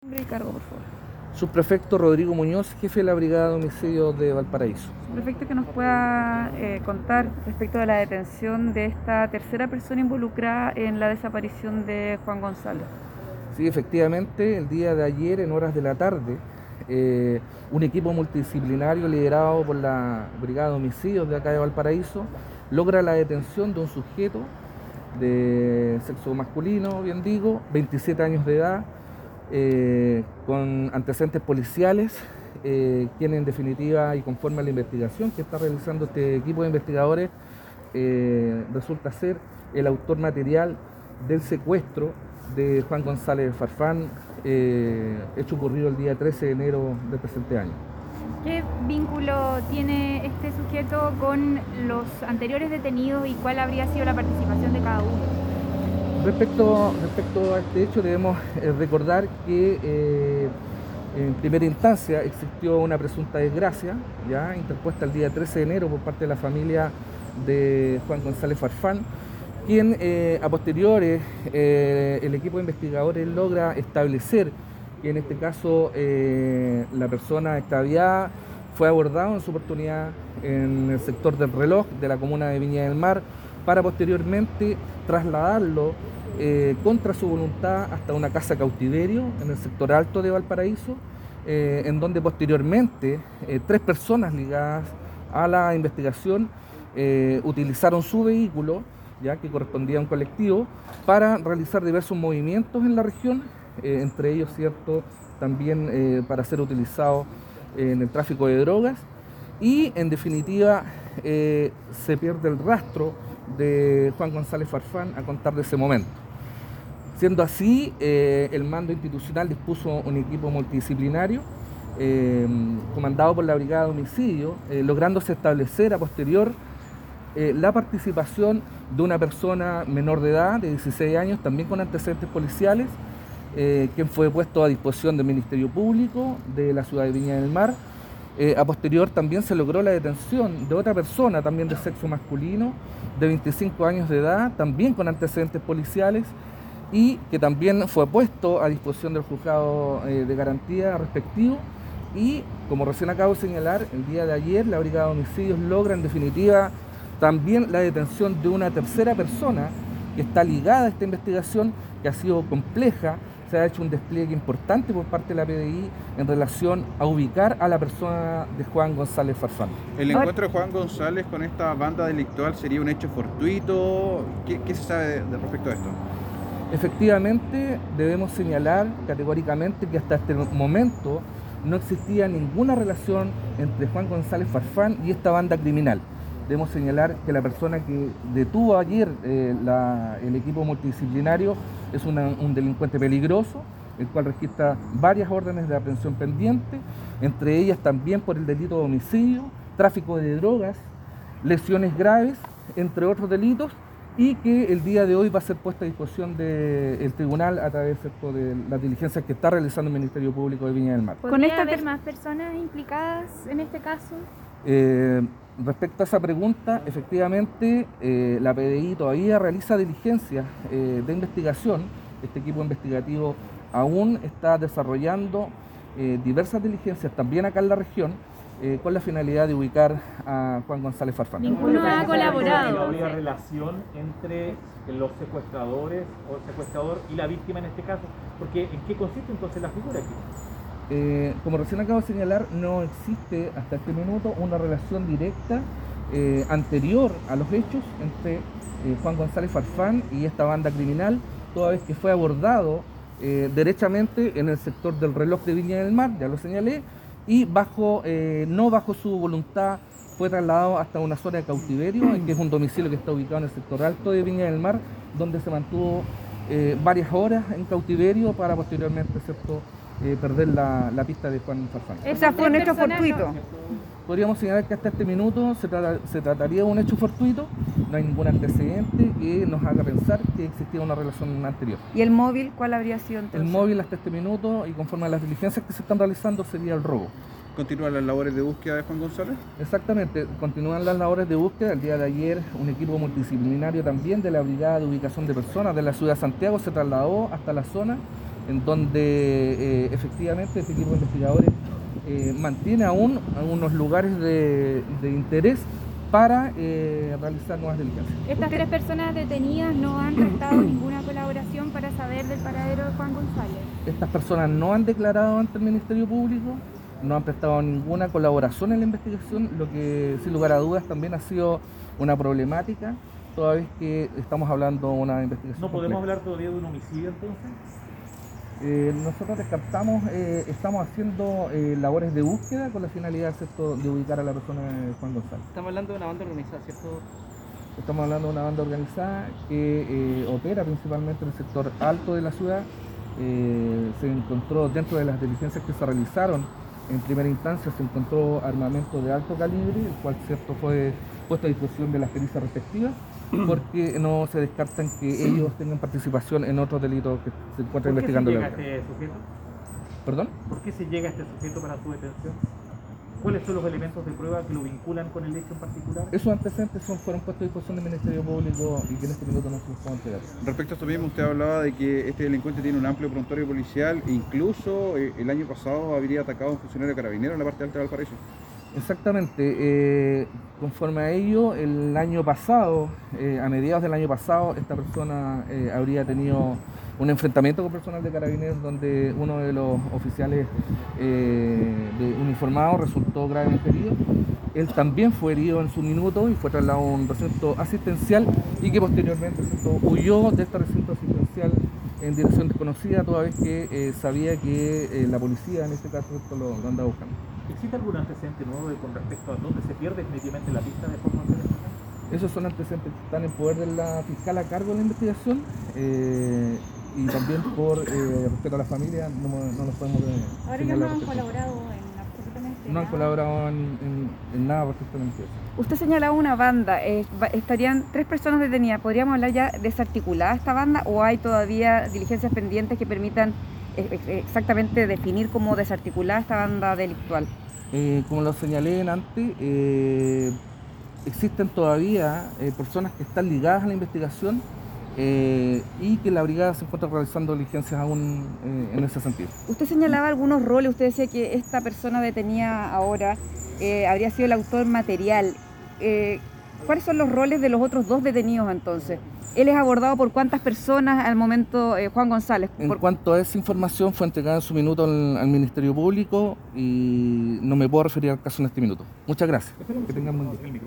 Nombre y cargo, por favor. Subprefecto Rodrigo Muñoz, jefe de la Brigada de Homicidios de Valparaíso. Prefecto, que nos pueda eh, contar respecto de la detención de esta tercera persona involucrada en la desaparición de Juan González. Sí, efectivamente, el día de ayer, en horas de la tarde, eh, un equipo multidisciplinario liderado por la Brigada de Homicidios de acá de Valparaíso logra la detención de un sujeto de sexo masculino, bien digo, 27 años de edad, eh, con antecedentes policiales, eh, quien en definitiva y conforme a la investigación que está realizando este equipo de investigadores, eh, resulta ser el autor material del secuestro de Juan González Farfán, hecho ocurrido el día 13 de enero del presente año. ¿Qué vínculo tiene este sujeto con los anteriores detenidos y cuál habría sido la participación de cada uno? Respecto, respecto a este hecho, debemos eh, recordar que eh, en primera instancia existió una presunta desgracia, ya interpuesta el día 13 de enero por parte de la familia de Juan González Farfán, quien eh, a posteriores el equipo de investigadores logra establecer que en este caso la persona extraviada fue abordada en su oportunidad en el sector del reloj de la comuna de Viña del Mar para posteriormente trasladarlo eh, contra su voluntad hasta una casa cautiverio en el sector alto de Valparaíso, eh, en donde posteriormente tres personas ligadas a la investigación utilizaron su vehículo, ya que correspondía a un colectivo, para realizar diversos movimientos en la región eh, entre ellos, ¿cierto? También eh, para ser utilizado en el tráfico de drogas. Y en definitiva, eh, se pierde el rastro de Juan González Farfán a contar de ese momento. Siendo así, el mando institucional dispuso un equipo multidisciplinario comandado por la Brigada de Homicidio, lográndose establecer a posterior la participación de una persona menor de edad, de 16 años, también con antecedentes policiales, eh, quien fue puesto a disposición del Ministerio Público de la ciudad de Viña del Mar. Eh, a posterior también se logró la detención de otra persona, también de sexo masculino, de 25 años de edad, también con antecedentes policiales, y que también fue puesto a disposición del juzgado eh, de garantía respectivo. Y como recién acabo de señalar, el día de ayer la Brigada de Homicidios logra en definitiva también la detención de una tercera persona que está ligada a esta investigación, que ha sido compleja, se ha hecho un despliegue importante por parte de la PDI en relación a ubicar a la persona de Juan González Farfán. ¿El encuentro de Juan González con esta banda delictual sería un hecho fortuito? ¿Qué, se sabe de, respecto a esto? Efectivamente, debemos señalar categóricamente que hasta este momento no existía ninguna relación entre Juan González Farfán y esta banda criminal. Debemos señalar que la persona que detuvo ayer eh, el equipo multidisciplinario es un delincuente peligroso, el cual registra varias órdenes de aprehensión pendientes, entre ellas también por el delito de homicidio, tráfico de drogas, lesiones graves, entre otros delitos, y que el día de hoy va a ser puesta a disposición del tribunal a través de las diligencias que está realizando el Ministerio Público de Viña del Mar. ¿Con esta haber más personas implicadas en este caso? Eh, respecto a esa pregunta, efectivamente eh, la PDI todavía realiza diligencias eh, de investigación. Este equipo investigativo aún está desarrollando diversas diligencias también acá en la región con la finalidad de ubicar a Juan González Farfán. Ninguno ha colaborado. ¿Habría relación entre los secuestradores o el secuestrador y la víctima en este caso? Porque ¿en qué consiste entonces la figura aquí? Eh, como recién acabo de señalar, no existe hasta este minuto una relación directa eh, anterior a los hechos entre eh, Juan González Farfán y esta banda criminal, toda vez que fue abordado derechamente en el sector del reloj de Viña del Mar, ya lo señalé, y bajo, no bajo su voluntad fue trasladado hasta una zona de cautiverio, que es un domicilio que está ubicado en el sector alto de Viña del Mar, donde se mantuvo varias horas en cautiverio para posteriormente, ¿cierto?, eh, perder la, pista de Juan Farfán. ¿Esa fue un hecho fortuito? Podríamos señalar que hasta este minuto se, trataría de un hecho fortuito, no hay ningún antecedente que nos haga pensar que existía una relación anterior. ¿Y el móvil cuál habría sido entonces? El móvil hasta este minuto y conforme a las diligencias que se están realizando sería el robo. ¿Continúan las labores de búsqueda de Juan González? Exactamente, continúan las labores de búsqueda. El día de ayer un equipo multidisciplinario también de la Brigada de Ubicación de Personas de la Ciudad de Santiago se trasladó hasta la zona en donde eh, efectivamente este equipo de investigadores eh, mantiene aún algunos lugares de, de interés para eh, realizar nuevas diligencias. Estas tres personas detenidas no han prestado ninguna colaboración para saber del paradero de Juan González. Estas personas no han declarado ante el Ministerio Público, no han prestado ninguna colaboración en la investigación, lo que sin lugar a dudas también ha sido una problemática, toda vez que estamos hablando de una investigación. ¿No podemos compleja. hablar todavía de un homicidio entonces? Eh, nosotros descartamos, eh, estamos haciendo eh, labores de búsqueda con la finalidad ¿cierto? de ubicar a la persona de Juan González. Estamos hablando de una banda organizada, ¿cierto? Estamos hablando de una banda organizada que opera principalmente en el sector alto de la ciudad. Se encontró dentro de las diligencias que se realizaron en primera instancia, se encontró armamento de alto calibre, el cual cierto fue puesto a disposición de las pericias respectivas, porque no se descartan que ellos tengan participación en otros delitos que se encuentran ¿Por qué se investigando. llega a la este sujeto? ¿Perdón? ¿Por qué se llega a este sujeto para su detención? ¿Cuáles son los elementos de prueba que lo vinculan con el hecho en particular? Esos antecedentes son, fueron puestos a disposición del Ministerio Público y que en este minuto no se los puedo entregar. Respecto a esto mismo, usted hablaba de que este delincuente tiene un amplio prontuario policial e incluso eh, el año pasado habría atacado a un funcionario carabinero en la parte alta de Valparaíso. Exactamente. eh, conforme a ello, el año pasado, eh, a mediados del año pasado, esta persona eh, habría tenido un enfrentamiento con personal de carabineros donde uno de los oficiales uniformados resultó gravemente herido. Él también fue herido en su minuto y fue trasladado a un recinto asistencial y que posteriormente huyó de este recinto asistencial en dirección desconocida, toda vez que sabía que la policía en este caso lo, lo andaba buscando. ¿Existe algún antecedente nuevo de- con respecto a dónde se pierde definitivamente la pista de Juan González? Esos son antecedentes que están en poder de la fiscal a cargo de la investigación eh, y también por eh, respeto a la familia no, no nos podemos eh, Ahora ellos señalar no han colaborado en absolutamente No han nada. colaborado en, en- en nada. Usted señalaba una banda, eh, estarían tres personas detenidas. ¿Podríamos hablar ya desarticulada esta banda o hay todavía diligencias pendientes que permitan exactamente definir cómo desarticulada esta banda delictual? Eh, como lo señalé en antes, eh, existen todavía eh, personas que están ligadas a la investigación eh, y que la brigada se encuentra realizando diligencias aún eh, en ese sentido. Usted señalaba algunos roles, usted decía que esta persona detenida ahora eh, habría sido el autor material. ¿Cuáles son los roles de los otros dos detenidos entonces? Él es abordado por cuántas personas al momento, eh, Juan González. En Por- cuanto a esa información, fue entregada en su minuto al, al Ministerio Público y no me puedo referir al caso en este minuto. Muchas gracias. Que tengan buen día.